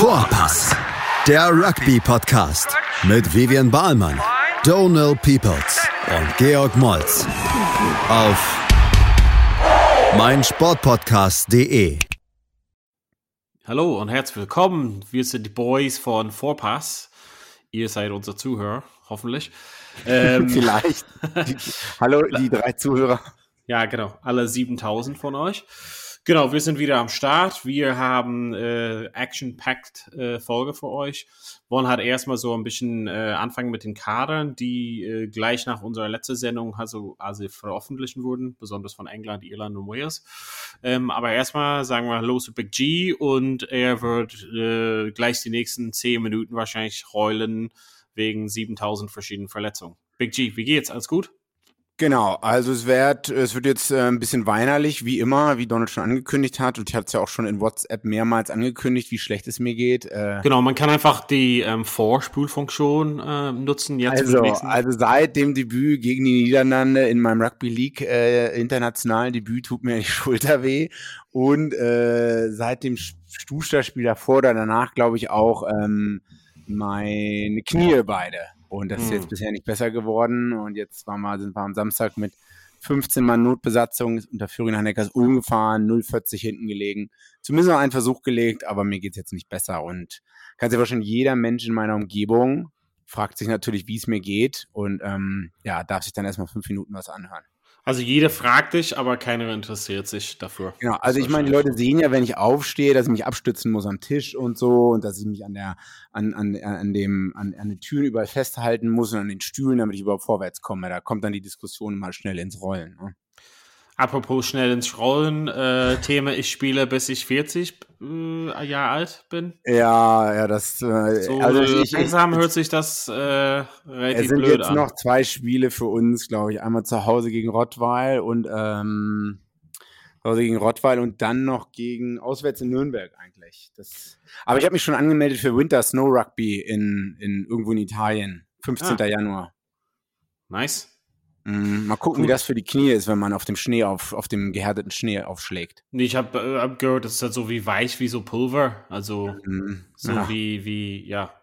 Vorpass, der Rugby-Podcast mit Vivian Bahlmann, Donal Peoples und Georg Moltz auf meinsportpodcast.de. Hallo und herzlich willkommen. Wir sind die Boys von Vorpass. Ihr seid unser Zuhörer, hoffentlich. Ähm, Vielleicht. Die, hallo, die drei Zuhörer. Ja, genau. Alle 7000 von euch. Genau, wir sind wieder am Start. Wir haben äh, Action-Packed äh, Folge für euch. Wollen halt erstmal so ein bisschen äh, anfangen mit den Kadern, die äh, gleich nach unserer letzten Sendung also, also veröffentlichen wurden, besonders von England, Irland und Wales. Ähm, aber erstmal sagen wir Hallo zu Big G und er wird äh, gleich die nächsten zehn Minuten wahrscheinlich heulen wegen 7000 verschiedenen Verletzungen. Big G, wie geht's? Alles gut? Genau, also es wird, es wird jetzt äh, ein bisschen weinerlich, wie immer, wie Donald schon angekündigt hat. Und ich hatte es ja auch schon in WhatsApp mehrmals angekündigt, wie schlecht es mir geht. Äh, genau, man kann einfach die ähm, Vorspulfunktion äh, nutzen. Jetzt also, also seit dem Debüt gegen die Niederlande in meinem Rugby League äh, internationalen Debüt tut mir die Schulter weh. Und äh, seit dem Stuster-Spiel davor oder danach, glaube ich, auch ähm, meine Knie beide. Und das ist jetzt hm. bisher nicht besser geworden. Und jetzt waren wir, sind wir am Samstag mit 15 Mann Notbesatzung unter Führung nach Neckars Ulm gefahren, 040 hinten gelegen. Zumindest noch einen Versuch gelegt, aber mir geht's jetzt nicht besser. Und kann sich wahrscheinlich jeder Mensch in meiner Umgebung fragt sich natürlich, wie es mir geht. Und ähm, ja, darf sich dann erstmal fünf Minuten was anhören. Also jeder fragt dich, aber keiner interessiert sich dafür. Genau, also ich meine, die Leute sehen ja, wenn ich aufstehe, dass ich mich abstützen muss am Tisch und so und dass ich mich an der, an, an, an dem, an, an den Türen überall festhalten muss und an den Stühlen, damit ich überhaupt vorwärts komme. Da kommt dann die Diskussion mal schnell ins Rollen. Ne? Apropos schnell ins Rollen, äh, Thema, ich spiele bis ich 40 äh, Jahre alt bin. Ja, ja, das. Äh, so, also ich, langsam ich, hört sich das äh, relativ blöd an. Es sind jetzt an. noch zwei Spiele für uns, glaube ich. Einmal zu Hause gegen Rottweil und ähm, zu Hause gegen Rottweil und dann noch gegen auswärts in Nürnberg eigentlich. Das, aber ich habe mich schon angemeldet für Winter Snow Rugby in, in irgendwo in Italien, 15. Ah. Januar. Nice. Mm, mal gucken, Gut. wie das für die Knie ist, wenn man auf dem Schnee auf, auf dem gehärteten Schnee aufschlägt. Nee, ich habe äh, hab gehört, das ist halt so wie weich wie so Pulver. Also mhm. so ja. wie, wie, ja,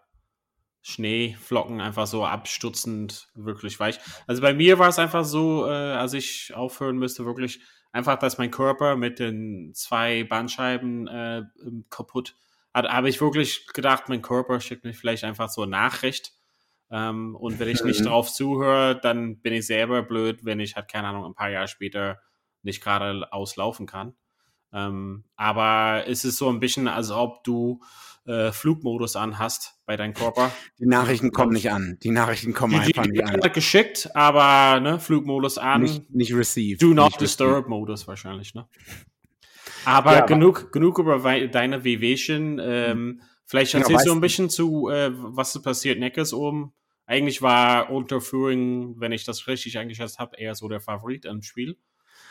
Schneeflocken einfach so abstutzend, wirklich weich. Also bei mir war es einfach so, äh, als ich aufhören müsste, wirklich einfach, dass mein Körper mit den zwei Bandscheiben äh, kaputt hat. Habe ich wirklich gedacht, mein Körper schickt mir vielleicht einfach so eine Nachricht ähm, und wenn ich nicht mhm. drauf zuhöre, dann bin ich selber blöd, wenn ich halt, keine Ahnung, ein paar Jahre später nicht gerade auslaufen kann. Ähm, aber es ist so ein bisschen, als ob du äh, Flugmodus anhast bei deinem Körper. Die Nachrichten kommen nicht an. Die Nachrichten kommen die, einfach die, nicht an. geschickt, aber ne, Flugmodus an. Nicht, nicht received. Do not disturb Modus wahrscheinlich, ne? Aber, ja, genug, aber genug über deine WWchen. Ähm, vielleicht genau, erzählst genau, du ein bisschen zu, äh, was ist passiert Neckes oben. Eigentlich war Unterführung, wenn ich das richtig eingeschätzt habe, eher so der Favorit im Spiel.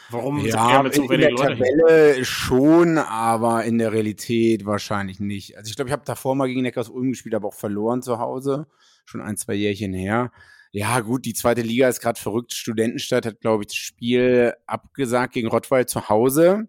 Warum ja, mit so in, in der Leute Tabelle hin? schon, aber in der Realität wahrscheinlich nicht. Also ich glaube, ich habe davor mal gegen Neckars Ulm gespielt, aber auch verloren zu Hause. Schon ein, zwei Jährchen her. Ja, gut, die zweite Liga ist gerade verrückt. Studentenstadt hat, glaube ich, das Spiel abgesagt gegen Rottweil zu Hause.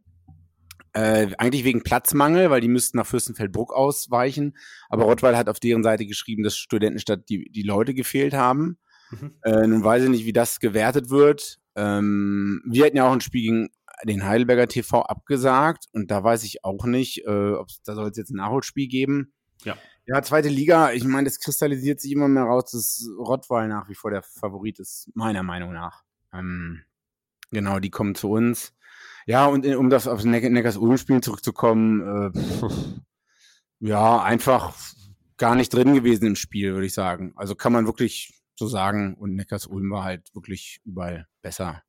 Äh, eigentlich wegen Platzmangel, weil die müssten nach Fürstenfeldbruck ausweichen. Aber Rottweil hat auf deren Seite geschrieben, dass Studentenstadt die, die Leute gefehlt haben. Mhm. Äh, nun weiß ich nicht, wie das gewertet wird. Ähm, wir hatten ja auch ein Spiel gegen den Heidelberger TV abgesagt und da weiß ich auch nicht, äh, ob da soll es jetzt ein Nachholspiel geben. Ja. Ja, zweite Liga, ich meine, das kristallisiert sich immer mehr raus, dass Rottweil nach wie vor der Favorit ist, meiner Meinung nach. Ähm, genau, die kommen zu uns. Ja, und in, um das aufs Neckars-Ulm-Spiel zurückzukommen, äh, ja, einfach gar nicht drin gewesen im Spiel, würde ich sagen. Also kann man wirklich so sagen. Und Neckars-Ulm war halt wirklich überall besser.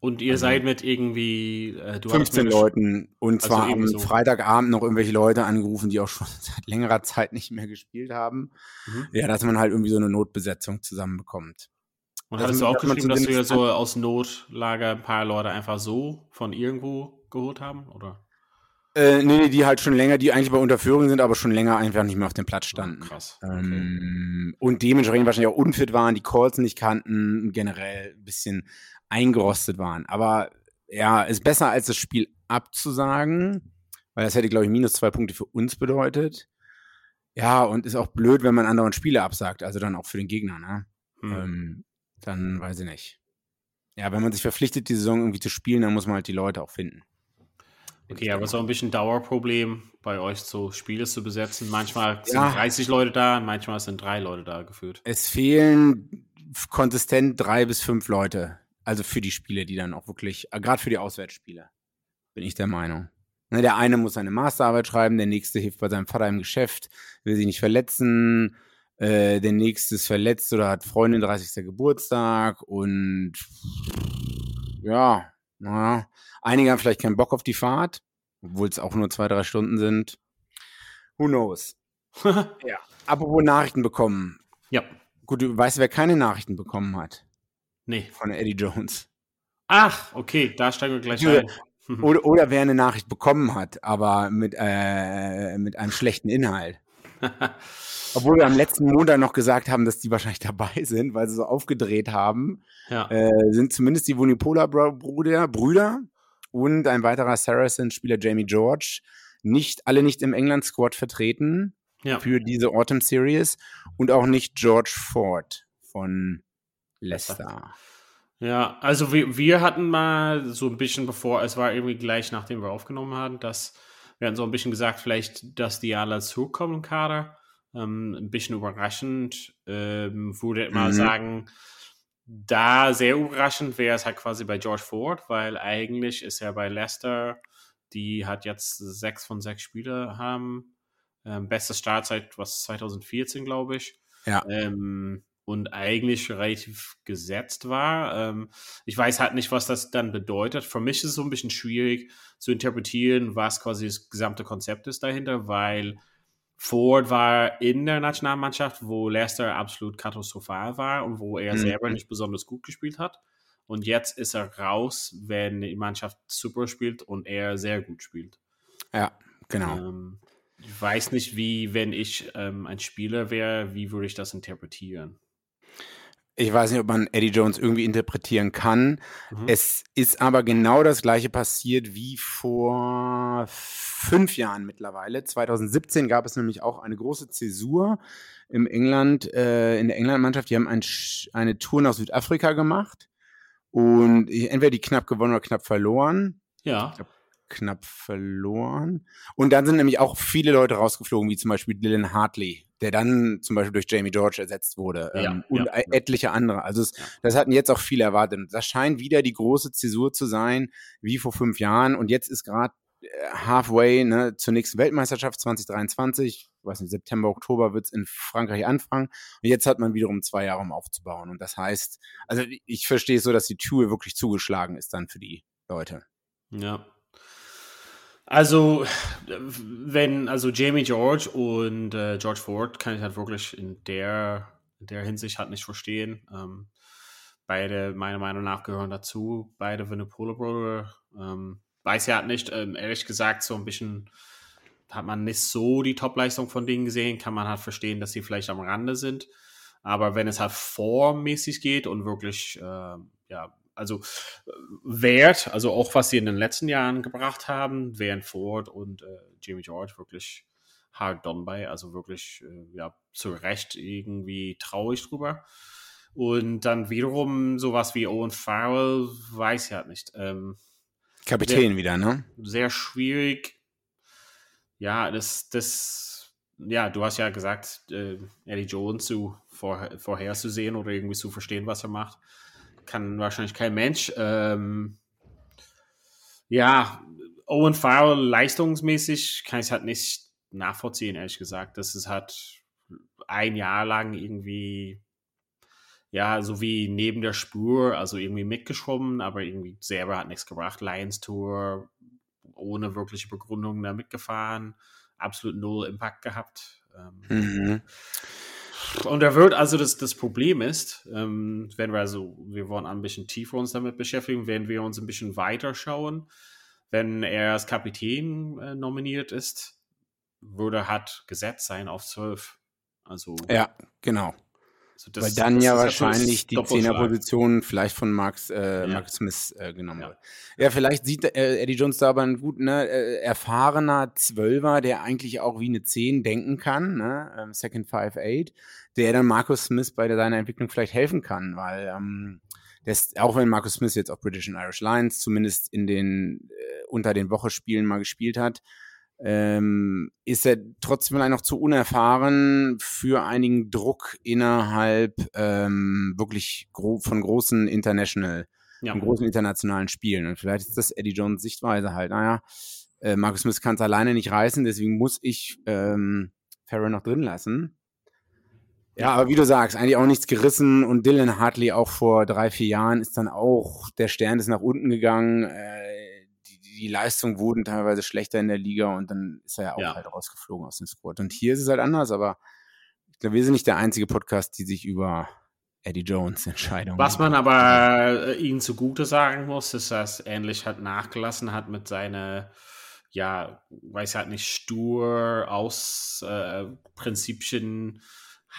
Und ihr also, seid mit irgendwie äh, 15 Leuten und also zwar am so. Freitagabend noch irgendwelche Leute angerufen, die auch schon seit längerer Zeit nicht mehr gespielt haben. Mhm. Ja, dass man halt irgendwie so eine Notbesetzung zusammenbekommt. Und hattest du auch geschrieben, dass wir so aus Notlager ein paar Leute einfach so von irgendwo geholt haben, oder? Äh, nee, die halt schon länger, die eigentlich bei Unterführung sind, aber schon länger einfach nicht mehr auf dem Platz standen. Oh, krass. Okay. Ähm, und dementsprechend wahrscheinlich auch unfit waren, die Calls nicht kannten, generell ein bisschen eingerostet waren. Aber ja, ist besser als das Spiel abzusagen, weil das hätte, glaube ich, minus zwei Punkte für uns bedeutet. Ja, und ist auch blöd, wenn man anderen Spiele absagt, also dann auch für den Gegner, ne? Hm. Ähm, dann weiß ich nicht. Ja, wenn man sich verpflichtet, die Saison irgendwie zu spielen, dann muss man halt die Leute auch finden. Okay, aber es ist auch ein bisschen Dauerproblem, bei euch so Spiele zu besetzen. Manchmal sind ja. 30 Leute da, manchmal sind drei Leute da geführt. Es fehlen konsistent drei bis fünf Leute. Also für die Spiele, die dann auch wirklich, äh, gerade für die Auswärtsspiele, bin ich der Meinung. Ne, der eine muss seine Masterarbeit schreiben, der nächste hilft bei seinem Vater im Geschäft, will sich nicht verletzen, äh, der nächste ist verletzt oder hat Freundin 30. Geburtstag und ja, naja, einige haben vielleicht keinen Bock auf die Fahrt, obwohl es auch nur zwei, drei Stunden sind. Who knows? ja. Apropos Nachrichten bekommen. Ja. Gut, du weißt, wer keine Nachrichten bekommen hat? Nee. Von Eddie Jones. Ach, okay, da steigen wir gleich ein. Oder, oder wer eine Nachricht bekommen hat, aber mit, äh, mit einem schlechten Inhalt. Obwohl wir am letzten Montag noch gesagt haben, dass die wahrscheinlich dabei sind, weil sie so aufgedreht haben. Ja. Äh, sind zumindest die Vunipola-Brüder Brüder und ein weiterer Saracen-Spieler Jamie George nicht alle nicht im England-Squad vertreten ja. für diese Autumn Series und auch nicht George Ford von Leicester. Ja, also wir, wir hatten mal so ein bisschen bevor, es war irgendwie gleich nachdem wir aufgenommen haben, dass wir hatten so ein bisschen gesagt, vielleicht, dass die alle zurückkommen im Kader. Ähm, ein bisschen überraschend. Ähm, würde mhm. mal sagen, da sehr überraschend wäre es halt quasi bei George Ford, weil eigentlich ist er bei Leicester, die hat jetzt sechs von sechs Spiele haben. Ähm, beste Startzeit was 2014, glaube ich. Ja. Ähm, und eigentlich relativ gesetzt war. Ähm, ich weiß halt nicht, was das dann bedeutet. Für mich ist es so ein bisschen schwierig zu interpretieren, was quasi das gesamte Konzept ist dahinter, weil Ford war in der Nationalmannschaft, wo Leicester absolut katastrophal war und wo er mhm. selber nicht besonders gut gespielt hat. Und jetzt ist er raus, wenn die Mannschaft super spielt und er sehr gut spielt. Ja, genau. Ähm, ich weiß nicht, wie, wenn ich ähm, ein Spieler wäre, wie würde ich das interpretieren? Ich weiß nicht, ob man Eddie Jones irgendwie interpretieren kann. Mhm. Es ist aber genau das gleiche passiert wie vor fünf Jahren mittlerweile. 2017 gab es nämlich auch eine große Zäsur im England, äh, in der England-Mannschaft. Die haben ein, eine Tour nach Südafrika gemacht und entweder die knapp gewonnen oder knapp verloren. Ja. Knapp verloren. Und dann sind nämlich auch viele Leute rausgeflogen, wie zum Beispiel Dylan Hartley, der dann zum Beispiel durch Jamie George ersetzt wurde ja, ähm, und ja, etliche andere. Also es, das hatten jetzt auch viele erwartet. Und das scheint wieder die große Zäsur zu sein, wie vor fünf Jahren. Und jetzt ist gerade äh, halfway ne, zur nächsten Weltmeisterschaft 2023, ich weiß nicht, September, Oktober wird es in Frankreich anfangen. Und jetzt hat man wiederum zwei Jahre, um aufzubauen. Und das heißt, also ich verstehe es so, dass die Tour wirklich zugeschlagen ist dann für die Leute. Ja, also, wenn, also Jamie George und äh, George Ford kann ich halt wirklich in der, in der Hinsicht halt nicht verstehen. Ähm, beide, meiner Meinung nach, gehören dazu. Beide Winnipolo Brother. Ähm, weiß ja halt nicht, ähm, ehrlich gesagt, so ein bisschen hat man nicht so die Topleistung von denen gesehen. Kann man halt verstehen, dass sie vielleicht am Rande sind. Aber wenn es halt formmäßig geht und wirklich, äh, ja, also äh, Wert, also auch was sie in den letzten Jahren gebracht haben, wären Ford und äh, Jimmy George wirklich hard done by, also wirklich äh, ja zu Recht irgendwie traurig drüber. Und dann wiederum sowas wie Owen Farrell, weiß ja halt nicht. Ähm, Kapitän sehr, wieder, ne? Sehr schwierig. Ja, das, das, ja, du hast ja gesagt, äh, Eddie Jones zu vor, vorherzusehen oder irgendwie zu verstehen, was er macht kann wahrscheinlich kein Mensch. Ähm, ja, Owen Farrell leistungsmäßig kann ich es halt nicht nachvollziehen, ehrlich gesagt. Das ist halt ein Jahr lang irgendwie, ja, so wie neben der Spur, also irgendwie mitgeschwommen, aber irgendwie selber hat nichts gebracht. Lions Tour, ohne wirkliche Begründung da mitgefahren, absolut null Impact gehabt. Ähm, mhm. Und da wird also das, das Problem ist, ähm, wenn wir also, wir wollen ein bisschen tiefer uns damit beschäftigen, wenn wir uns ein bisschen weiter schauen, wenn er als Kapitän äh, nominiert ist, würde hat gesetzt sein auf zwölf. Also ja, genau. Also das, Weil dann ja wahrscheinlich die Zehnerposition vielleicht von Max, äh, ja. Max Smith äh, genommen ja. wird. Ja, vielleicht sieht äh, Eddie Jones da aber einen guten, ne, äh, erfahrener Zwölfer, der eigentlich auch wie eine Zehn denken kann, ne? Ähm, Second Five Eight, der dann Markus Smith bei seiner Entwicklung vielleicht helfen kann, weil ähm, das, auch wenn Markus Smith jetzt auf British and Irish Lions zumindest in den äh, unter den Wochespielen mal gespielt hat, ähm, ist er trotzdem vielleicht noch zu unerfahren für einigen Druck innerhalb ähm, wirklich gro von großen International, ja. von großen internationalen Spielen. Und vielleicht ist das Eddie Jones Sichtweise halt, naja, äh, Marcus Smith kann es alleine nicht reißen, deswegen muss ich ähm, Farrell noch drin lassen. Ja, aber wie du sagst, eigentlich auch nichts gerissen und Dylan Hartley auch vor drei, vier Jahren ist dann auch, der Stern ist nach unten gegangen. Äh, die Leistungen wurden teilweise schlechter in der Liga und dann ist er ja auch ja. halt rausgeflogen aus dem Squad. Und hier ist es halt anders, aber ich glaube, wir sind nicht der einzige Podcast, die sich über Eddie Jones Entscheidungen. Was man aber äh, ihnen zugute sagen muss, ist, dass er ähnlich halt nachgelassen hat mit seiner, ja, weiß halt nicht, stur aus äh, Prinzipien,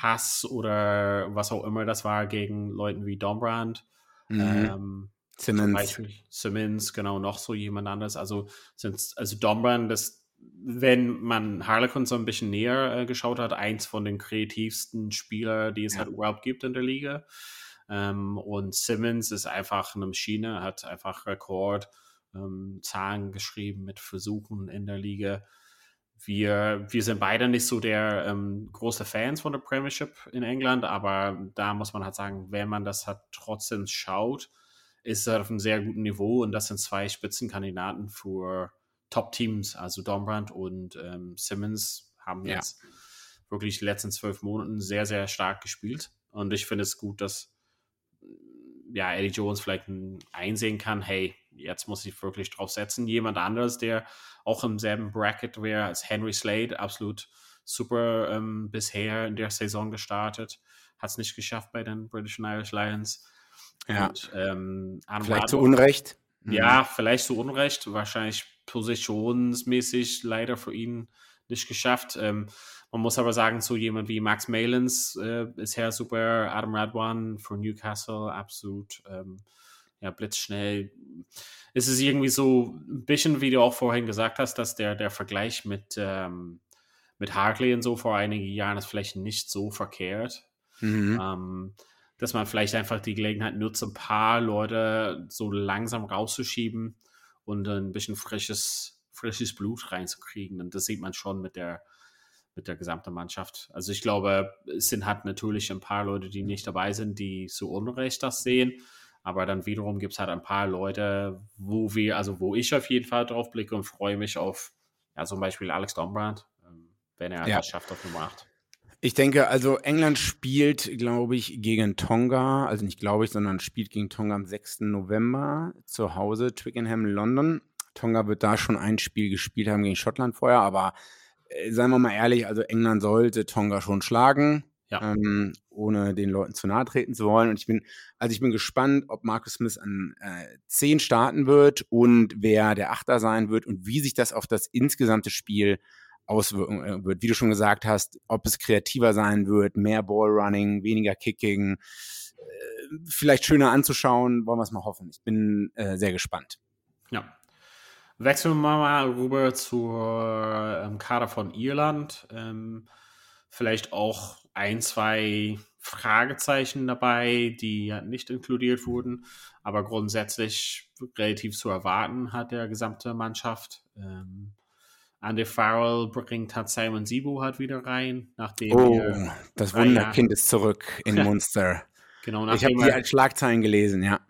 Hass oder was auch immer das war gegen Leuten wie Dombrand. Mhm. Ähm, Simmons. Simmons, genau, noch so jemand anderes. Also, sind, also Dombran, das, wenn man Harlequin so ein bisschen näher äh, geschaut hat, eins von den kreativsten Spieler, die es ja. halt überhaupt gibt in der Liga. Ähm, und Simmons ist einfach eine Maschine, hat einfach Rekord ähm, Zahlen geschrieben mit Versuchen in der Liga. Wir, wir sind beide nicht so der ähm, große Fans von der Premiership in England, aber da muss man halt sagen, wenn man das halt trotzdem schaut, ist er auf einem sehr guten Niveau und das sind zwei Spitzenkandidaten für Top-Teams. Also Dombrand und ähm, Simmons haben jetzt ja. wirklich die letzten zwölf Monaten sehr, sehr stark gespielt. Und ich finde es gut, dass ja, Eddie Jones vielleicht einsehen kann, hey, jetzt muss ich wirklich drauf setzen. Jemand anderes, der auch im selben Bracket wäre als Henry Slade, absolut super ähm, bisher in der Saison gestartet, hat es nicht geschafft bei den British and Irish Lions. Ja. Und, ähm, vielleicht zu Unrecht. Ja, mhm. vielleicht zu Unrecht. Wahrscheinlich positionsmäßig leider für ihn nicht geschafft. Ähm, man muss aber sagen, so jemand wie Max Malins äh, ist ja super. Adam Radwan für Newcastle, absolut ähm, ja, blitzschnell. Es ist irgendwie so ein bisschen, wie du auch vorhin gesagt hast, dass der, der Vergleich mit, ähm, mit Hartley und so vor einigen Jahren ist vielleicht nicht so verkehrt. Mhm. Ähm, dass man vielleicht einfach die Gelegenheit nutzt, ein paar Leute so langsam rauszuschieben und ein bisschen frisches, frisches Blut reinzukriegen. Und das sieht man schon mit der, mit der gesamten Mannschaft. Also ich glaube, es sind halt natürlich ein paar Leute, die nicht dabei sind, die so Unrecht das sehen. Aber dann wiederum gibt es halt ein paar Leute, wo wir, also wo ich auf jeden Fall drauf blicke und freue mich auf, ja, zum Beispiel Alex Dombrand, ähm, wenn er ja. das schafft auf Nummer 8. Ich denke, also England spielt, glaube ich, gegen Tonga, also nicht glaube ich, sondern spielt gegen Tonga am 6. November zu Hause, Twickenham, London. Tonga wird da schon ein Spiel gespielt haben gegen Schottland vorher, aber äh, seien wir mal ehrlich, also England sollte Tonga schon schlagen, ja. ähm, ohne den Leuten zu nahe treten zu wollen. Und ich bin, also ich bin gespannt, ob Marcus Smith an äh, 10 starten wird und wer der Achter sein wird und wie sich das auf das insgesamte Spiel auswirken äh, wird. Wie du schon gesagt hast, ob es kreativer sein wird, mehr Ballrunning, weniger Kicking, äh, vielleicht schöner anzuschauen, wollen wir es mal hoffen. Ich bin äh, sehr gespannt. Ja. Wechseln wir mal rüber zur ähm, Kader von Irland. Ähm, vielleicht auch ein, zwei Fragezeichen dabei, die ja nicht inkludiert wurden, aber grundsätzlich relativ zu erwarten hat der gesamte Mannschaft. Ähm, Andy Farrell bringt hat Simon Sibu halt wieder rein, nachdem oh, das Wunderkind ist zurück in Munster. genau, ich habe die als Schlagzeilen gelesen, ja.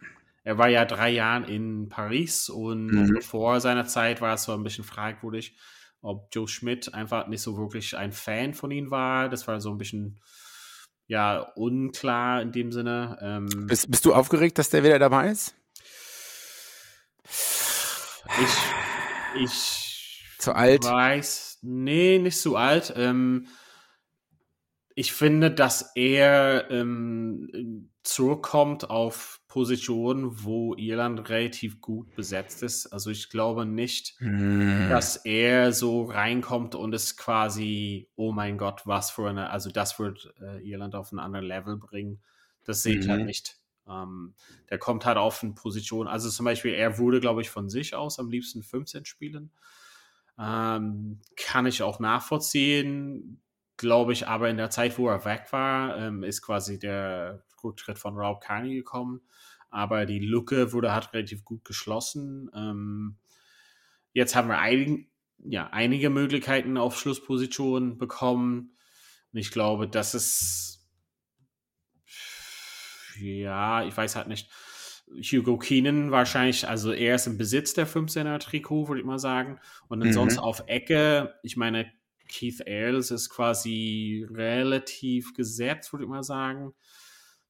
Er war ja drei Jahre in Paris und mhm. vor seiner Zeit war es so ein bisschen fragwürdig, ob Joe Schmidt einfach nicht so wirklich ein Fan von ihm war. Das war so ein bisschen ja unklar in dem Sinne. Ähm, bist, bist du aufgeregt, dass der wieder dabei ist? Ich, ich zu alt? Weiß, nee, nicht zu alt. Ähm, ich finde, dass er ähm, zurückkommt auf Position, wo Irland relativ gut besetzt ist. Also ich glaube nicht, mm. dass er so reinkommt und es quasi, oh mein Gott, was für eine, also das wird äh, Irland auf ein anderes Level bringen. Das sehe ich halt mhm. nicht. Ähm, der kommt halt auf eine Position, also zum Beispiel, er wurde, glaube ich, von sich aus am liebsten 15 spielen. Ähm, kann ich auch nachvollziehen, glaube ich, aber in der Zeit, wo er weg war, ähm, ist quasi der Rücktritt von Rob Carney gekommen. Aber die Lücke wurde halt relativ gut geschlossen. Ähm, jetzt haben wir ein, ja, einige Möglichkeiten auf Schlusspositionen bekommen. Und ich glaube, das ist ja, ich weiß halt nicht. Hugo Keenan wahrscheinlich, also er ist im Besitz der 15er Trikot, würde ich mal sagen. Und ansonsten mhm. auf Ecke, ich meine, Keith Ailes ist quasi relativ gesetzt, würde ich mal sagen.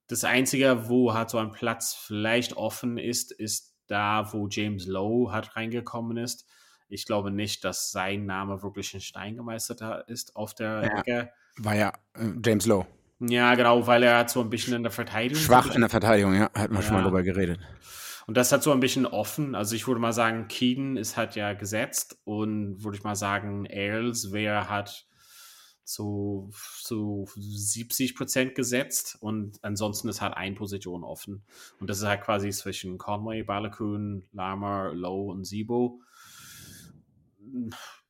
Das Einzige, wo halt so ein Platz vielleicht offen ist, ist da, wo James Lowe halt reingekommen ist. Ich glaube nicht, dass sein Name wirklich in Stein gemeistert ist auf der ja, Ecke. War ja äh, James Lowe. Ja, genau, weil er hat so ein bisschen in der Verteidigung. Schwach in der Verteidigung, ja, hat man ja. schon mal drüber geredet. Und das hat so ein bisschen offen. Also ich würde mal sagen, Keaton ist halt ja gesetzt und würde ich mal sagen, Ailes wäre halt zu, zu 70 Prozent gesetzt und ansonsten ist halt eine Position offen. Und das ist halt quasi zwischen Conway, Balakun, Lama, Lowe und Sibo.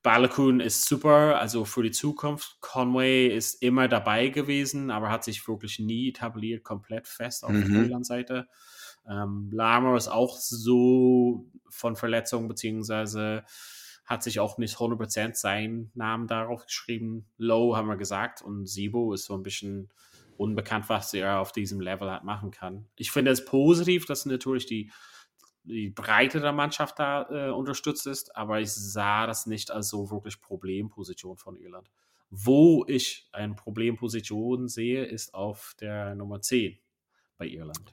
Balakun ist super, also für die Zukunft. Conway ist immer dabei gewesen, aber hat sich wirklich nie etabliert, komplett fest auf mhm. der Irland-Seite. Ähm, Lama ist auch so von Verletzungen, beziehungsweise hat sich auch nicht 100% seinen Namen darauf geschrieben. Low haben wir gesagt und Sibo ist so ein bisschen unbekannt, was er auf diesem Level halt machen kann. Ich finde es positiv, dass natürlich die die Breite der Mannschaft da äh, unterstützt ist, aber ich sah das nicht als so wirklich Problemposition von Irland. Wo ich eine Problemposition sehe, ist auf der Nummer 10 bei Irland.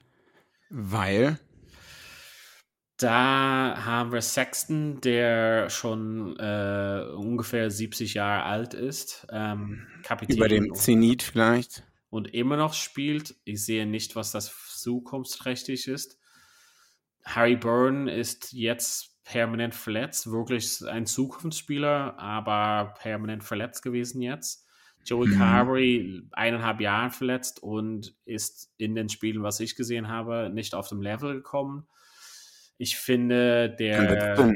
Weil? Da haben wir Sexton, der schon äh, ungefähr 70 Jahre alt ist. Ähm, Kapitän. Über dem Zenit vielleicht. Und immer noch spielt. Ich sehe nicht, was das zukunftsträchtig ist. Harry Byrne ist jetzt permanent verletzt, wirklich ein Zukunftsspieler, aber permanent verletzt gewesen jetzt. Joey mhm. Carberry eineinhalb Jahre verletzt und ist in den Spielen, was ich gesehen habe, nicht auf dem Level gekommen. Ich finde, der,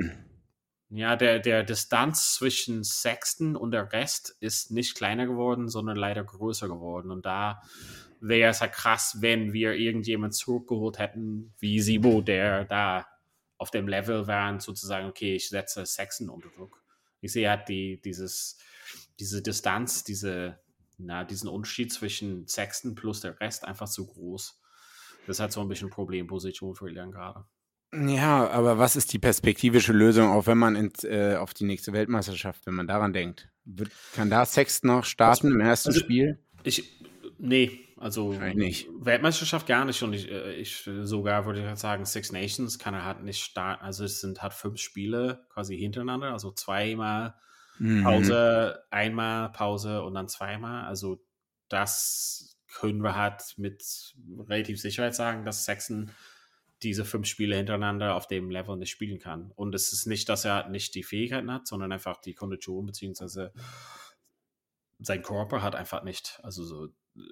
ja, der, der Distanz zwischen Sexton und der Rest ist nicht kleiner geworden, sondern leider größer geworden. Und da wäre es ja krass, wenn wir irgendjemand zurückgeholt hätten, wie Sibo, der da auf dem Level war und sozusagen, okay, ich setze Sexton unter Druck. Ich sehe halt die, dieses, diese Distanz, diese, na, diesen Unterschied zwischen Sexton plus der Rest einfach zu groß. Das hat so ein bisschen Problemposition für Ilian gerade. Ja, aber was ist die perspektivische Lösung, auch wenn man in, äh, auf die nächste Weltmeisterschaft, wenn man daran denkt? Wird, kann da Sexton noch starten was, im ersten also, Spiel? Ich, nee, also nicht. Weltmeisterschaft gar nicht und ich, äh, ich sogar würde ich sagen, Six Nations kann er halt nicht starten. Also es sind halt fünf Spiele quasi hintereinander, also zweimal mhm. Pause, einmal Pause und dann zweimal. Also das können wir halt mit relativ Sicherheit sagen, dass Sexton diese fünf Spiele hintereinander auf dem Level nicht spielen kann. Und es ist nicht, dass er nicht die Fähigkeiten hat, sondern einfach die Kondition beziehungsweise sein Körper hat einfach nicht, also so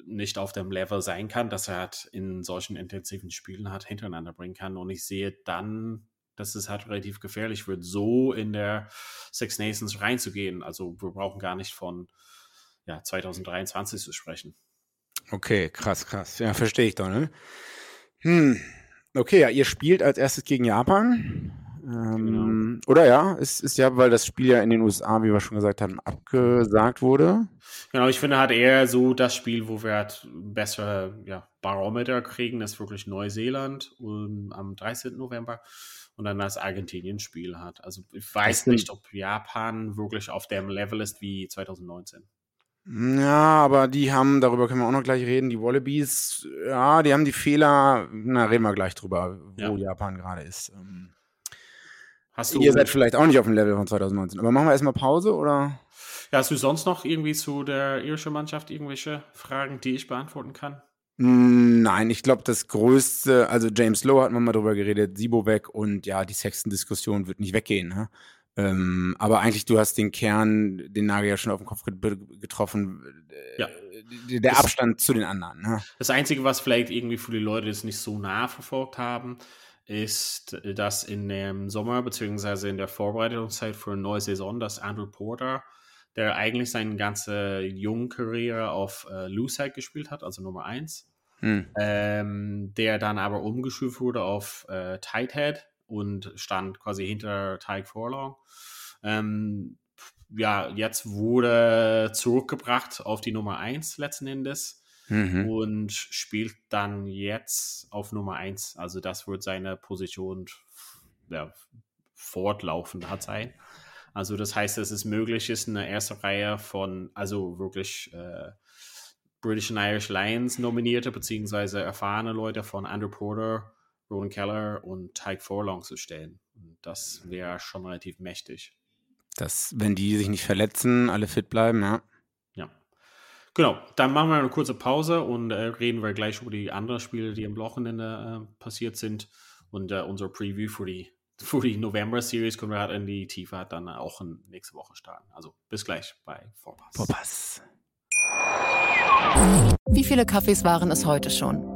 nicht auf dem Level sein kann, dass er halt in solchen intensiven Spielen halt hintereinander bringen kann. Und ich sehe dann, dass es halt relativ gefährlich wird, so in der Six Nations reinzugehen. Also wir brauchen gar nicht von ja, 2023 zu sprechen. Okay, krass, krass. Ja, verstehe ich doch, ne? Hm. Okay, ja, ihr spielt als erstes gegen Japan. Ähm, genau. Oder ja, es ist ja, weil das Spiel ja in den USA, wie wir schon gesagt haben, abgesagt wurde. Genau, ich finde halt eher so das Spiel, wo wir halt bessere ja, Barometer kriegen, das ist wirklich Neuseeland um, am 13. November und dann das Argentinien-Spiel hat. Also ich weiß nicht, ob Japan wirklich auf dem Level ist wie 2019. Ja, aber die haben, darüber können wir auch noch gleich reden, die Wallabies, ja, die haben die Fehler, na, reden wir gleich drüber, wo ja. Japan gerade ist. Ähm, Hast du, Ihr seid vielleicht auch nicht auf dem Level von 2019. Aber machen wir erstmal Pause oder? Ja, hast du sonst noch irgendwie zu der irischen Mannschaft irgendwelche Fragen, die ich beantworten kann? Hm, nein, ich glaube, das größte, also James Lowe hat man mal drüber geredet, Sibo weg und ja, die Sexton-Diskussion wird nicht weggehen. Ne? Ähm, aber eigentlich, du hast den Kern, den Nagel ja schon auf den Kopf getroffen. Äh, ja. Der das, Abstand zu den anderen. Ne? Das Einzige, was vielleicht irgendwie für die Leute das nicht so nah verfolgt haben, ist, dass in dem Sommer beziehungsweise in der Vorbereitungszeit für eine neue Saison, dass Andrew Porter der eigentlich seine ganze junge Karriere auf äh, Loose gespielt hat, also Nummer 1. Hm. Ähm, der dann aber umgeschult wurde auf äh, Tighthead und stand quasi hinter Tyke Forlong. Ähm, ja, jetzt wurde zurückgebracht auf die Nummer 1 letzten Endes mhm. und spielt dann jetzt auf Nummer 1. Also das wird seine Position ja, fortlaufend hat sein. Also das heißt, dass es möglich ist, eine erste Reihe von, also wirklich äh, British and Irish Lions nominierte beziehungsweise erfahrene Leute von Andrew Porter, Roland Keller und Tyke Forlong zu stellen. Und das wäre schon relativ mächtig. Das, wenn die sich nicht verletzen, alle fit bleiben, ja. Ja. Genau, dann machen wir eine kurze Pause und äh, reden wir gleich über die anderen Spiele, die am Wochenende äh, passiert sind und äh, unser Preview für die für die November-Series können wir halt in die Tiefe halt dann auch nächste Woche starten. Also bis gleich bei Vorpass. Vorpass. Wie viele Kaffees waren es heute schon?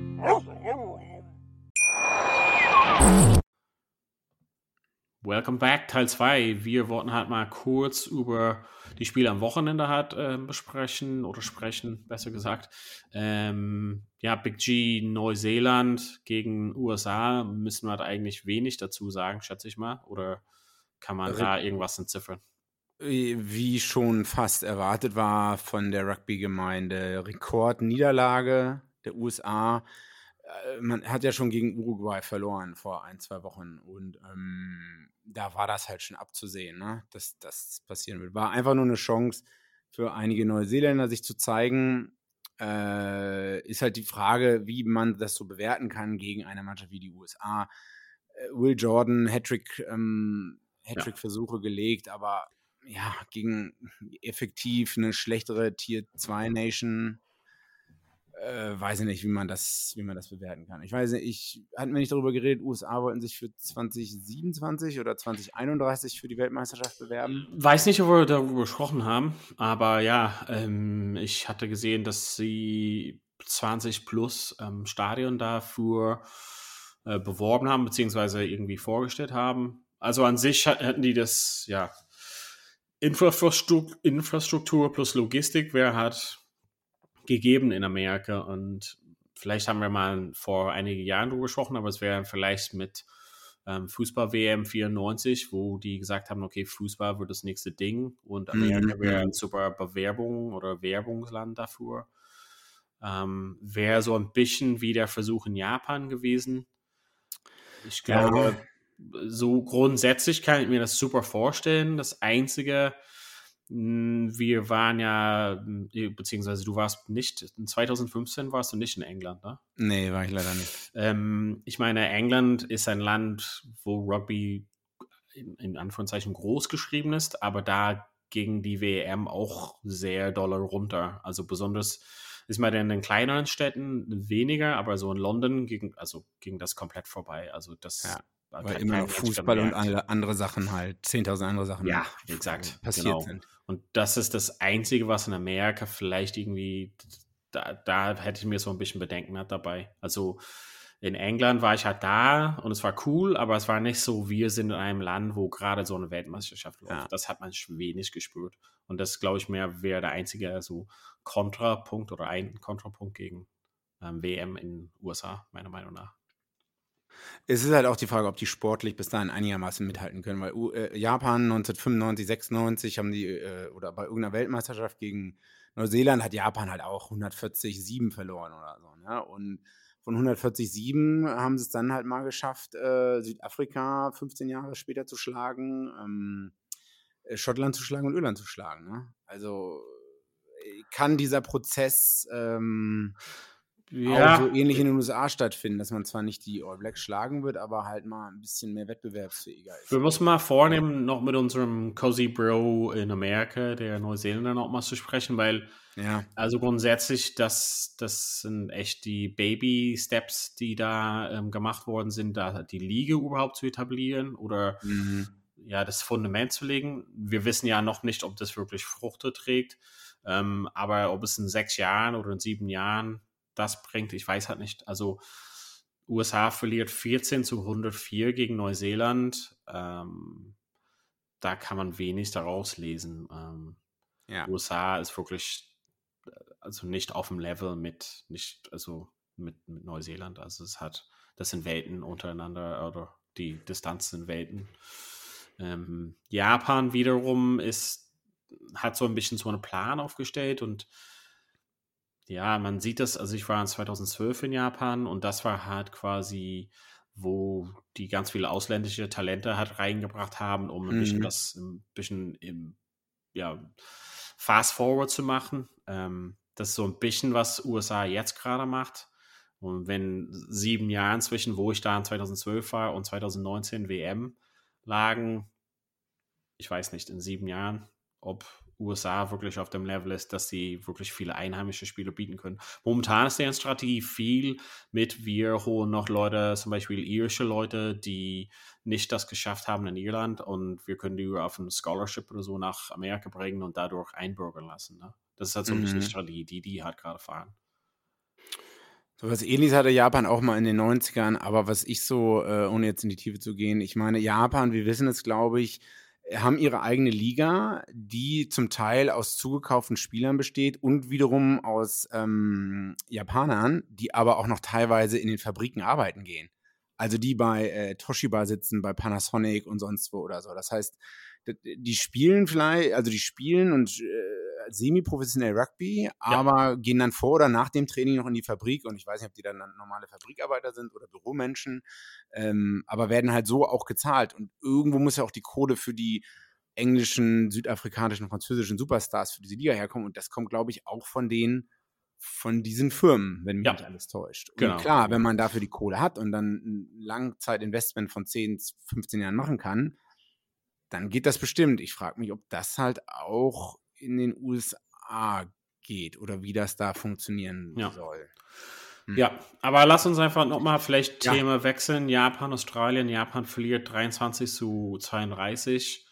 Welcome back, Teil 2. Wir wollten halt mal kurz über die Spiele am Wochenende halt äh, besprechen oder sprechen, besser gesagt. Ähm, ja, Big G Neuseeland gegen USA müssen wir halt eigentlich wenig dazu sagen, schätze ich mal. Oder kann man da irgendwas entziffern? Wie schon fast erwartet war von der Rugby-Gemeinde, Rekordniederlage der USA äh, man hat ja schon gegen Uruguay verloren vor ein, zwei Wochen und ähm, da war das halt schon abzusehen, ne? dass das passieren wird. War einfach nur eine Chance für einige Neuseeländer, sich zu zeigen. Äh, ist halt die Frage, wie man das so bewerten kann gegen eine Mannschaft wie die USA. Äh, Will Jordan, Hattrick, ähm, Hattrick-Versuche ja. gelegt, aber ja, gegen effektiv eine schlechtere Tier 2 Nation äh, weiß ich nicht, wie man das, wie man das bewerten kann. Ich weiß nicht, ich hatten wir nicht darüber geredet, USA wollten sich für 2027 oder 2031 für die Weltmeisterschaft bewerben. Weiß nicht, ob wir darüber gesprochen haben, aber ja, ähm, ich hatte gesehen, dass sie 20 plus ähm, Stadion dafür äh, beworben haben, beziehungsweise irgendwie vorgestellt haben. Also an sich hätten die das, ja, Infrastruktur, Infrastruktur plus Logistik wäre halt gegeben in Amerika und vielleicht haben wir mal vor einigen Jahren darüber gesprochen, aber es wäre vielleicht mit ähm, Fußball-WM 94, wo die gesagt haben, okay, Fußball wird das nächste Ding und Amerika mhm. wäre ein super Bewerbung oder Werbungsland dafür. Ähm, wäre so ein bisschen wie der Versuch in Japan gewesen. Ich glaube, ja. so grundsätzlich kann ich mir das super vorstellen. Das Einzige, wir waren ja, hm, beziehungsweise du warst nicht, in 2015 warst du nicht in England, ne? Nee, war ich leider nicht. Ähm, ich meine, England ist ein Land, wo Rugby in, in Anführungszeichen groß geschrieben ist, aber da ging die WM auch sehr doll runter. Also besonders ist man in den kleineren Städten weniger, aber so in London ging, also ging das komplett vorbei. Also das ja. Weil immer noch Fußball und andere Sachen halt, 10.000 andere Sachen ja, exakt, passiert genau. sind. Und das ist das Einzige, was in Amerika vielleicht irgendwie, da, da hätte ich mir so ein bisschen Bedenken dabei. Also in England war ich halt da und es war cool, aber es war nicht so, wir sind in einem Land, wo gerade so eine Weltmeisterschaft läuft. Ja. Das hat man wenig gespürt. Und das, glaube ich, mehr wäre der einzige so Kontrapunkt oder ein Kontrapunkt gegen ähm, WM in den USA, meiner Meinung nach. Es ist halt auch die Frage, ob die sportlich bis dahin einigermaßen mithalten können, weil äh, Japan 1995, 96 haben die, äh, oder bei irgendeiner Weltmeisterschaft gegen Neuseeland hat Japan halt auch 140, 7 verloren oder so. Ne? Und von 147 haben sie es dann halt mal geschafft, äh, Südafrika 15 Jahre später zu schlagen, ähm, äh, Schottland zu schlagen und Irland zu schlagen. Ne? Also äh, kann dieser Prozess ähm, ja. so ähnlich in den USA stattfinden, dass man zwar nicht die All Blacks schlagen wird, aber halt mal ein bisschen mehr wettbewerbsfähiger ist. Wir müssen mal vornehmen, noch mit unserem Cozy Bro in Amerika, der Neuseeländer, noch mal zu sprechen, weil ja. also grundsätzlich, das, das sind echt die Baby-Steps, die da ähm, gemacht worden sind, da die Liga überhaupt zu etablieren oder mhm. ja, das Fundament zu legen. Wir wissen ja noch nicht, ob das wirklich Fruchte trägt. Ähm, aber ob es in sechs Jahren oder in sieben Jahren das bringt, ich weiß halt nicht. Also USA verliert 14 zu 104 gegen Neuseeland. Ähm, da kann man wenig daraus lesen. Ähm, ja. USA ist wirklich äh, also nicht auf dem Level mit nicht also mit, mit Neuseeland. Also es hat das sind Welten untereinander oder die Distanz sind Welten. Ähm, Japan wiederum ist hat so ein bisschen so einen Plan aufgestellt und ja, man sieht das, also ich war in 2012 in Japan und das war halt quasi, wo die ganz viele ausländische Talente halt reingebracht haben, um ein mhm. bisschen das ein bisschen im, ja, fast forward zu machen. Ähm, das ist so ein bisschen, was USA jetzt gerade macht. Und wenn sieben Jahre zwischen, wo ich da in 2012 war und 2019 WM lagen, ich weiß nicht, in sieben Jahren, ob USA wirklich auf dem Level ist, dass sie wirklich viele einheimische Spieler bieten können. Momentan ist deren Strategie viel mit, wir holen noch Leute, zum Beispiel irische Leute, die nicht das geschafft haben in Irland und wir können die auf ein Scholarship oder so nach Amerika bringen und dadurch einbürgern lassen. Ne? Das ist halt so ein bisschen die mhm. Strategie, die die halt gerade fahren. So was ähnliches hatte Japan auch mal in den 90ern, aber was ich so, äh, ohne jetzt in die Tiefe zu gehen, ich meine, Japan, wir wissen es, glaube ich, haben ihre eigene Liga, die zum Teil aus zugekauften Spielern besteht und wiederum aus ähm, Japanern, die aber auch noch teilweise in den Fabriken arbeiten gehen. Also die bei äh, Toshiba sitzen, bei Panasonic und sonst wo oder so. Das heißt, die spielen vielleicht, also die spielen und äh, semi-professionell Rugby, ja. aber gehen dann vor oder nach dem Training noch in die Fabrik und ich weiß nicht, ob die dann normale Fabrikarbeiter sind oder Büromenschen, ähm, aber werden halt so auch gezahlt und irgendwo muss ja auch die Kohle für die englischen, südafrikanischen, französischen Superstars für diese Liga herkommen und das kommt, glaube ich, auch von den von diesen Firmen, wenn mich ja. nicht alles täuscht. Und genau. klar, wenn man dafür die Kohle hat und dann ein Langzeitinvestment von 10, 15 Jahren machen kann, dann geht das bestimmt. Ich frage mich, ob das halt auch in den USA geht oder wie das da funktionieren ja. soll. Hm. Ja, aber lass uns einfach nochmal vielleicht ja. Thema wechseln. Japan, Australien. Japan verliert 23 zu 32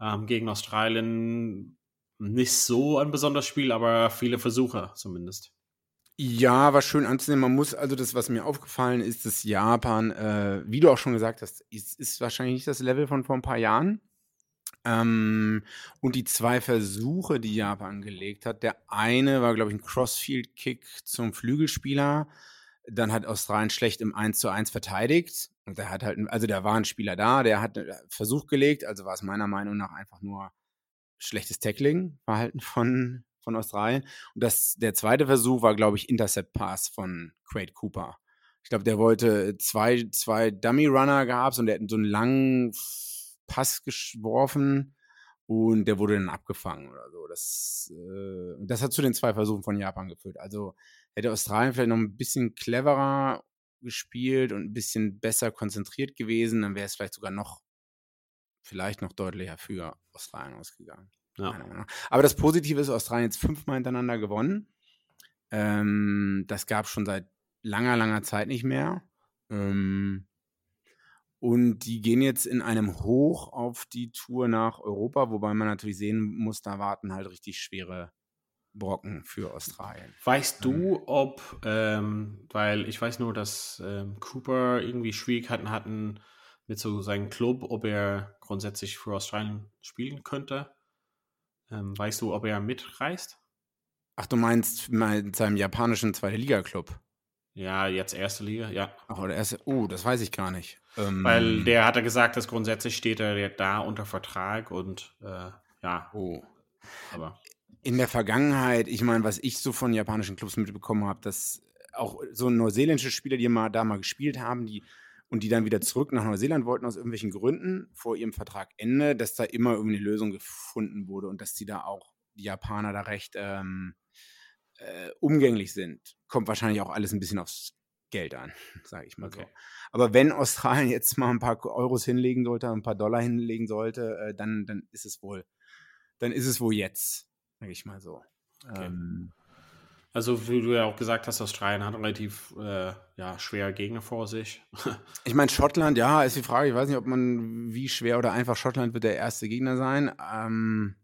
ähm, gegen Australien. Nicht so ein besonderes Spiel, aber viele Versuche zumindest. Ja, war schön anzunehmen. Man muss, also das, was mir aufgefallen ist, dass Japan, äh, wie du auch schon gesagt hast, ist, ist wahrscheinlich nicht das Level von vor ein paar Jahren. Ähm, und die zwei Versuche, die Japan gelegt hat, der eine war, glaube ich, ein Crossfield-Kick zum Flügelspieler. Dann hat Australien schlecht im 1 zu 1 verteidigt. Und der hat halt, also da war ein Spieler da, der hat einen äh, Versuch gelegt, also war es meiner Meinung nach einfach nur schlechtes Tackling-Verhalten von, von Australien. Und das, der zweite Versuch war, glaube ich, Intercept-Pass von Craig Cooper. Ich glaube, der wollte zwei, zwei Dummy-Runner gehabt und der hat so einen langen Pass geworfen und der wurde dann abgefangen oder so. Das, äh, das hat zu den zwei Versuchen von Japan geführt. Also hätte Australien vielleicht noch ein bisschen cleverer gespielt und ein bisschen besser konzentriert gewesen, dann wäre es vielleicht sogar noch, vielleicht noch deutlicher für Australien ausgegangen. Ja. Aber das Positive ist, Australien jetzt fünfmal hintereinander gewonnen. Ähm, das gab es schon seit langer, langer Zeit nicht mehr. Ähm, und die gehen jetzt in einem Hoch auf die Tour nach Europa, wobei man natürlich sehen muss, da warten halt richtig schwere Brocken für Australien. Weißt du, ähm. ob, ähm, weil ich weiß nur, dass ähm, Cooper irgendwie Schwierigkeiten hatten mit so seinem Club, ob er grundsätzlich für Australien spielen könnte. Ähm, weißt du, ob er mitreist? Ach, du meinst mit seinem japanischen Zweite Liga-Club? Ja, jetzt erste Liga, ja. Ach, oder erste, oh, das weiß ich gar nicht. Ähm, Weil der hatte gesagt, dass grundsätzlich steht er da unter Vertrag und äh, ja. Oh. Aber. In der Vergangenheit, ich meine, was ich so von japanischen Clubs mitbekommen habe, dass auch so neuseeländische Spieler, die mal da mal gespielt haben, die und die dann wieder zurück nach Neuseeland wollten aus irgendwelchen Gründen vor ihrem Vertragende, dass da immer irgendwie eine Lösung gefunden wurde und dass die da auch die Japaner da recht ähm, äh, umgänglich sind. Kommt wahrscheinlich auch alles ein bisschen aufs Geld an, sage ich mal okay. so. Aber wenn Australien jetzt mal ein paar Euros hinlegen sollte, ein paar Dollar hinlegen sollte, äh, dann, dann ist es wohl, dann ist es wohl jetzt, sage ich mal so. Okay. Ähm, also, wie du ja auch gesagt hast, Australien hat relativ äh, ja, schwere Gegner vor sich. ich meine, Schottland, ja, ist die Frage. Ich weiß nicht, ob man, wie schwer oder einfach Schottland wird der erste Gegner sein. Ähm,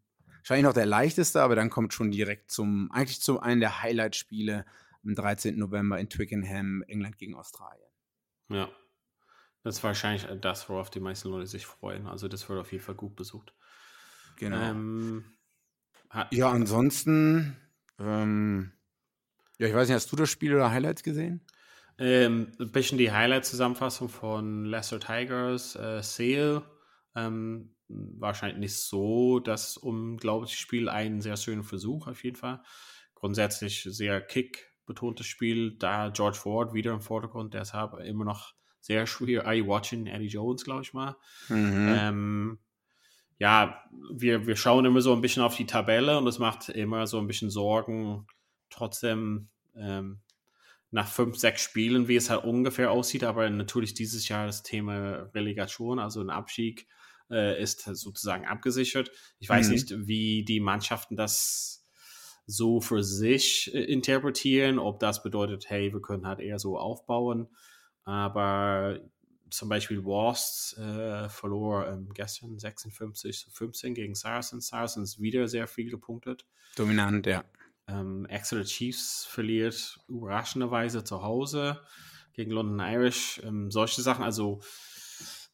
wahrscheinlich noch der leichteste, aber dann kommt schon direkt zum, eigentlich zu einem der Highlight-Spiele am 13. November in Twickenham, England gegen Australien. Ja. Das ist wahrscheinlich das, worauf die meisten Leute sich freuen. Also, das wird auf jeden Fall gut besucht. Genau. Ähm, ja, ansonsten. Ähm, ja, ich weiß nicht, hast du das Spiel oder Highlights gesehen? Ähm, ein bisschen die Highlight-Zusammenfassung von Leicester Tigers, äh, Sale. Ähm, wahrscheinlich nicht so das unglaubliche Spiel, ein sehr schöner Versuch auf jeden Fall. Grundsätzlich sehr kick-betontes Spiel, da George Ford wieder im Vordergrund, deshalb immer noch sehr schwer. Are you watching Eddie Jones, glaube ich mal. Mhm. Ähm, ja, wir, wir schauen immer so ein bisschen auf die Tabelle und es macht immer so ein bisschen Sorgen, trotzdem ähm, nach fünf, sechs Spielen, wie es halt ungefähr aussieht, aber natürlich dieses Jahr das Thema Relegation, also ein Abstieg, äh, ist sozusagen abgesichert. Ich weiß mhm. nicht, wie die Mannschaften das so für sich äh, interpretieren, ob das bedeutet, hey, wir können halt eher so aufbauen, aber zum Beispiel Wurst äh, verlor ähm, gestern 56 zu 15 gegen Saracens. Saracens wieder sehr viel gepunktet. Dominant, ja. Ähm, Exeter Chiefs verliert überraschenderweise zu Hause gegen London Irish. Ähm, solche Sachen, also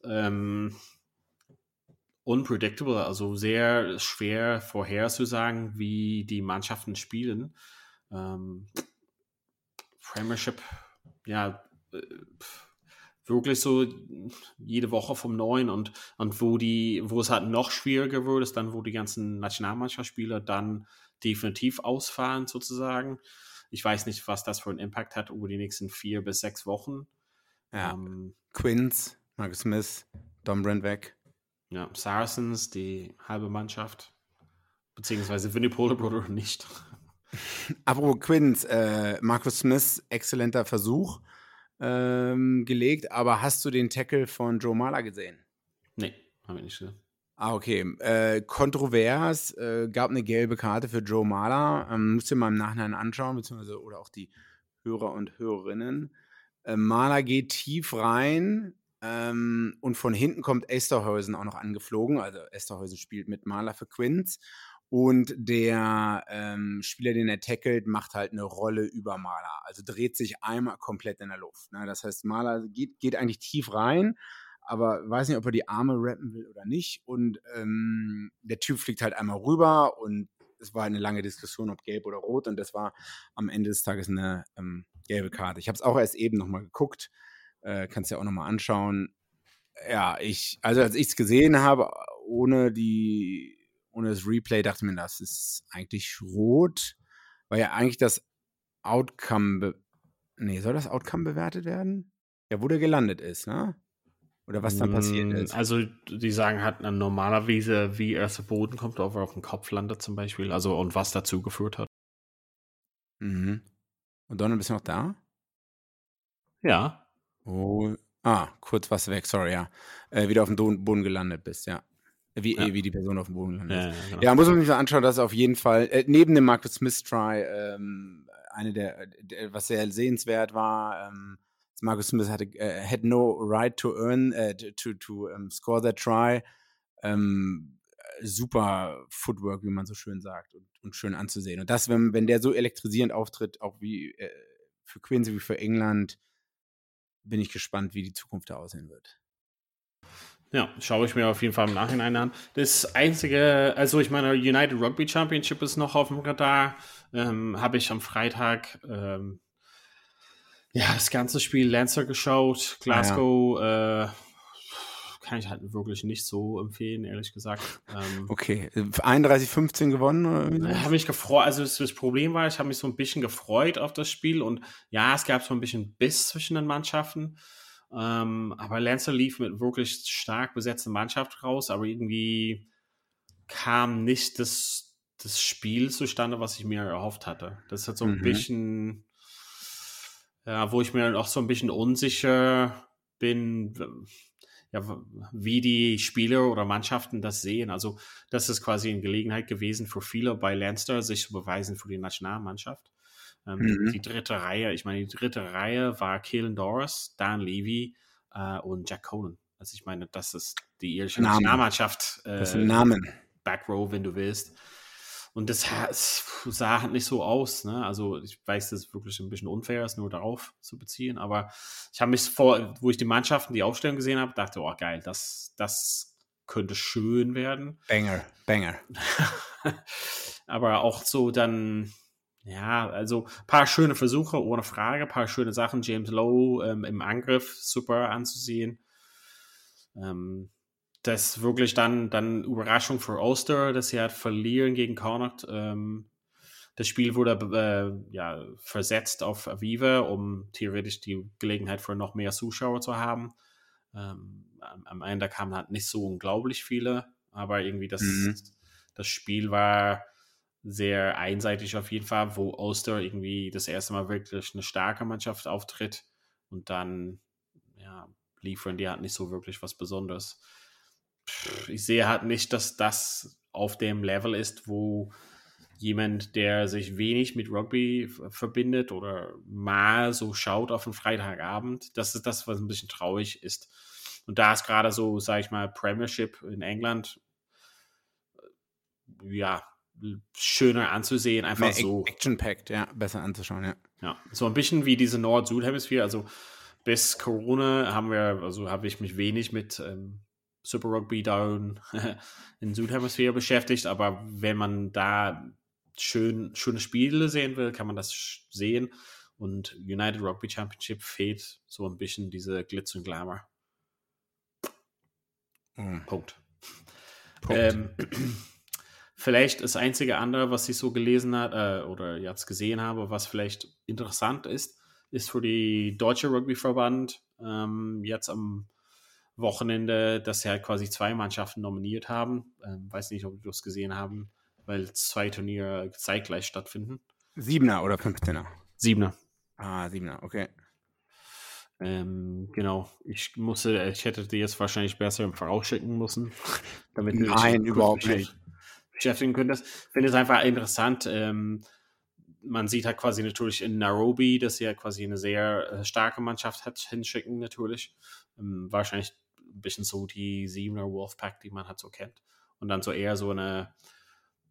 ähm, unpredictable, also sehr schwer vorherzusagen, wie die Mannschaften spielen. Ähm, Premiership, ja, äh, wirklich so jede Woche vom Neuen und, und wo die, wo es halt noch schwieriger wird, ist dann, wo die ganzen Nationalmannschaftsspieler dann definitiv ausfallen sozusagen. Ich weiß nicht, was das für einen Impact hat über die nächsten vier bis sechs Wochen. Ja. Ähm, Quinns, Marcus Smith, Dom Brand weg. Ja, Saracens, die halbe Mannschaft. Beziehungsweise Winnie Bruder nicht. Apropos Quinns, äh, Marcus Smith, exzellenter Versuch ähm, gelegt, aber hast du den Tackle von Joe Mala gesehen? Nee, habe ich nicht gesehen. Ah, okay. Äh, kontrovers, äh, gab eine gelbe Karte für Joe Mahler. Ähm, müsst ihr mal im Nachhinein anschauen, beziehungsweise oder auch die Hörer und Hörerinnen. Äh, Mahler geht tief rein ähm, und von hinten kommt Esterhäusen auch noch angeflogen. Also Esterhäusen spielt mit Mahler für Quinz. Und der ähm, Spieler, den er tackelt, macht halt eine Rolle über Mahler. Also dreht sich einmal komplett in der Luft. Ne? Das heißt, Mahler geht, geht eigentlich tief rein aber weiß nicht, ob er die Arme rappen will oder nicht. Und ähm, der Typ fliegt halt einmal rüber und es war eine lange Diskussion, ob gelb oder rot. Und das war am Ende des Tages eine ähm, gelbe Karte. Ich habe es auch erst eben nochmal geguckt. Äh, Kannst ja auch nochmal anschauen. Ja, ich, also als ich es gesehen habe, ohne die, ohne das Replay, dachte ich mir, das ist eigentlich rot, weil ja eigentlich das Outcome, nee, soll das Outcome bewertet werden? Ja, wo der gelandet ist, ne? Oder was dann passiert hm, ist. Also, die sagen halt normalerweise, wie er zu Boden kommt, ob er auf dem Kopf landet zum Beispiel. Also, und was dazu geführt hat. Mhm. Und Donald, bist du noch da? Ja. Oh. Ah, kurz was weg, sorry, ja. Äh, wieder auf dem Boden gelandet bist, ja. Wie, ja. wie die Person auf dem Boden gelandet ja, ist. Ja, genau. ja, muss man sich mal anschauen, dass auf jeden Fall, äh, neben dem Marcus Smith Try, ähm, eine der, der, was sehr sehenswert war, ähm, Marcus Smith hatte, uh, had no right to earn, uh, to, to um, score that try. Ähm, super Footwork, wie man so schön sagt, und, und schön anzusehen. Und das, wenn, wenn der so elektrisierend auftritt, auch wie äh, für Quincy wie für England, bin ich gespannt, wie die Zukunft da aussehen wird. Ja, schaue ich mir auf jeden Fall im Nachhinein an. Das einzige, also ich meine, United Rugby Championship ist noch auf dem Radar. Ähm, Habe ich am Freitag ähm, ja das ganze Spiel Lancer geschaut. Glasgow ja. äh, kann ich halt wirklich nicht so empfehlen, ehrlich gesagt. Ähm, okay, 31-15 gewonnen? Oder Ich habe mich gefreut, also das, das Problem war, ich habe mich so ein bisschen gefreut auf das Spiel und ja, es gab so ein bisschen Biss zwischen den Mannschaften. Ähm, aber Lancer lief mit wirklich stark besetzter Mannschaft raus, aber irgendwie kam nicht das, das Spiel zustande, was ich mir erhofft hatte. Das hat so ein mhm. bisschen, ja, wo ich mir auch so ein bisschen unsicher bin, ja, wie die Spieler oder Mannschaften das sehen. Also, das ist quasi eine Gelegenheit gewesen für viele bei Lanster, sich zu beweisen für die Nationalmannschaft. Ähm, mhm. Die dritte Reihe, ich meine, die dritte Reihe war Kalen Doris, Dan Levy äh, und Jack Conan. Also, ich meine, das ist die irische Namen. Nationalmannschaft. Äh, das sind Namen. Backrow, wenn du willst. Und das sah halt nicht so aus. Ne? Also ich weiß, dass es wirklich ein bisschen unfair ist, nur darauf zu beziehen. Aber ich habe mich vor, wo ich die Mannschaften, die Aufstellung gesehen habe, dachte, oh geil, das, das könnte schön werden. Banger, Banger. aber auch so dann, ja, also ein paar schöne Versuche, ohne Frage, ein paar schöne Sachen. James Lowe ähm, im Angriff super anzusehen. Ähm, das wirklich dann, dann Überraschung für Ulster, dass sie halt verlieren gegen Connacht. Ähm, das Spiel wurde äh, ja, versetzt auf Aviva, um theoretisch die Gelegenheit für noch mehr Zuschauer zu haben. Ähm, am Ende kamen halt nicht so unglaublich viele, aber irgendwie das, mhm. das Spiel war sehr einseitig auf jeden Fall, wo Ulster irgendwie das erste Mal wirklich eine starke Mannschaft auftritt und dann ja, liefern die halt nicht so wirklich was Besonderes ich sehe halt nicht, dass das auf dem Level ist, wo jemand, der sich wenig mit Rugby verbindet oder mal so schaut auf einen Freitagabend, das ist das, was ein bisschen traurig ist. Und da ist gerade so, sage ich mal, Premiership in England, äh, ja, schöner anzusehen, einfach Mehr so. Action-packed, ja, besser anzuschauen, ja. Ja, so ein bisschen wie diese Nord-Süd-Hemisphäre, also bis Corona haben wir, also habe ich mich wenig mit ähm, Super Rugby Down in Südhemisphäre beschäftigt, aber wenn man da schön, schöne Spiele sehen will, kann man das sehen. Und United Rugby Championship fehlt so ein bisschen diese Glitz und Glamour. Mhm. Punkt. Punkt. Ähm, vielleicht das einzige andere, was ich so gelesen habe äh, oder jetzt gesehen habe, was vielleicht interessant ist, ist für die Deutsche Rugby-Verband ähm, jetzt am Wochenende, dass sie halt quasi zwei Mannschaften nominiert haben. Ähm, weiß nicht, ob wir das gesehen haben, weil zwei Turniere zeitgleich stattfinden. Siebener oder Fünfzehner? Siebener. Ah, Siebener, okay. Ähm, genau. Ich musste, ich hätte die jetzt wahrscheinlich besser im Voraus schicken müssen, damit du Nein, überhaupt nicht beschäftigen könntest. Ich finde es einfach interessant. Ähm, man sieht halt quasi natürlich in Nairobi, dass sie ja quasi eine sehr äh, starke Mannschaft hat hinschicken, natürlich. Ähm, wahrscheinlich ein bisschen so die Siebener Wolfpack, die man halt so kennt. Und dann so eher so eine,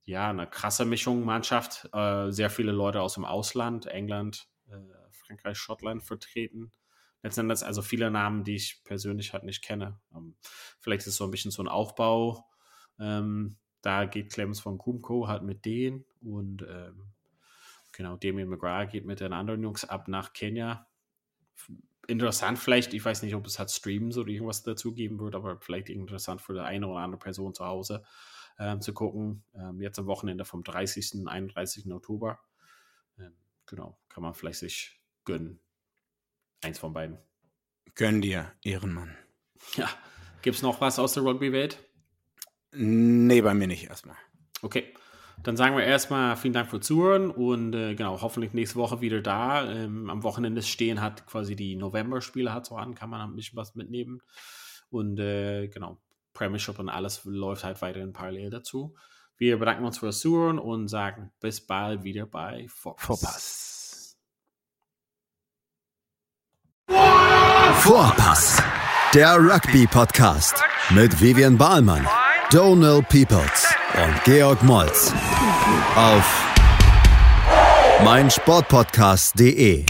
ja, eine krasse Mischung Mannschaft. Äh, sehr viele Leute aus dem Ausland, England, äh, Frankreich, Schottland vertreten. Letztendlich also viele Namen, die ich persönlich halt nicht kenne. Ähm, vielleicht ist es so ein bisschen so ein Aufbau. Ähm, da geht Clemens von Kumko halt mit denen und ähm, genau, Damien McGrath geht mit den anderen Jungs ab nach Kenia interessant vielleicht, ich weiß nicht, ob es hat Streams oder irgendwas dazu geben wird, aber vielleicht interessant für die eine oder andere Person zu Hause ähm, zu gucken. Ähm, jetzt am Wochenende vom 30. und 31. Oktober. Ähm, genau, kann man vielleicht sich gönnen. Eins von beiden. Gönn dir, Ehrenmann. Ja. Gibt es noch was aus der Rugby-Welt? Nee, bei mir nicht erstmal. Okay. Dann sagen wir erstmal vielen Dank für Zuhören und äh, genau, hoffentlich nächste Woche wieder da. Ähm, am Wochenende stehen hat quasi die November-Spiele hat so an, kann man ein bisschen was mitnehmen. Und äh, genau, Premiership und alles läuft halt weiterhin parallel dazu. Wir bedanken uns fürs Zuhören und sagen bis bald wieder bei Vorpass. Vorpass, der Rugby-Podcast mit Vivian Bahlmann, Donal Peoples und Georg Moltz auf meinsportpodcast.de.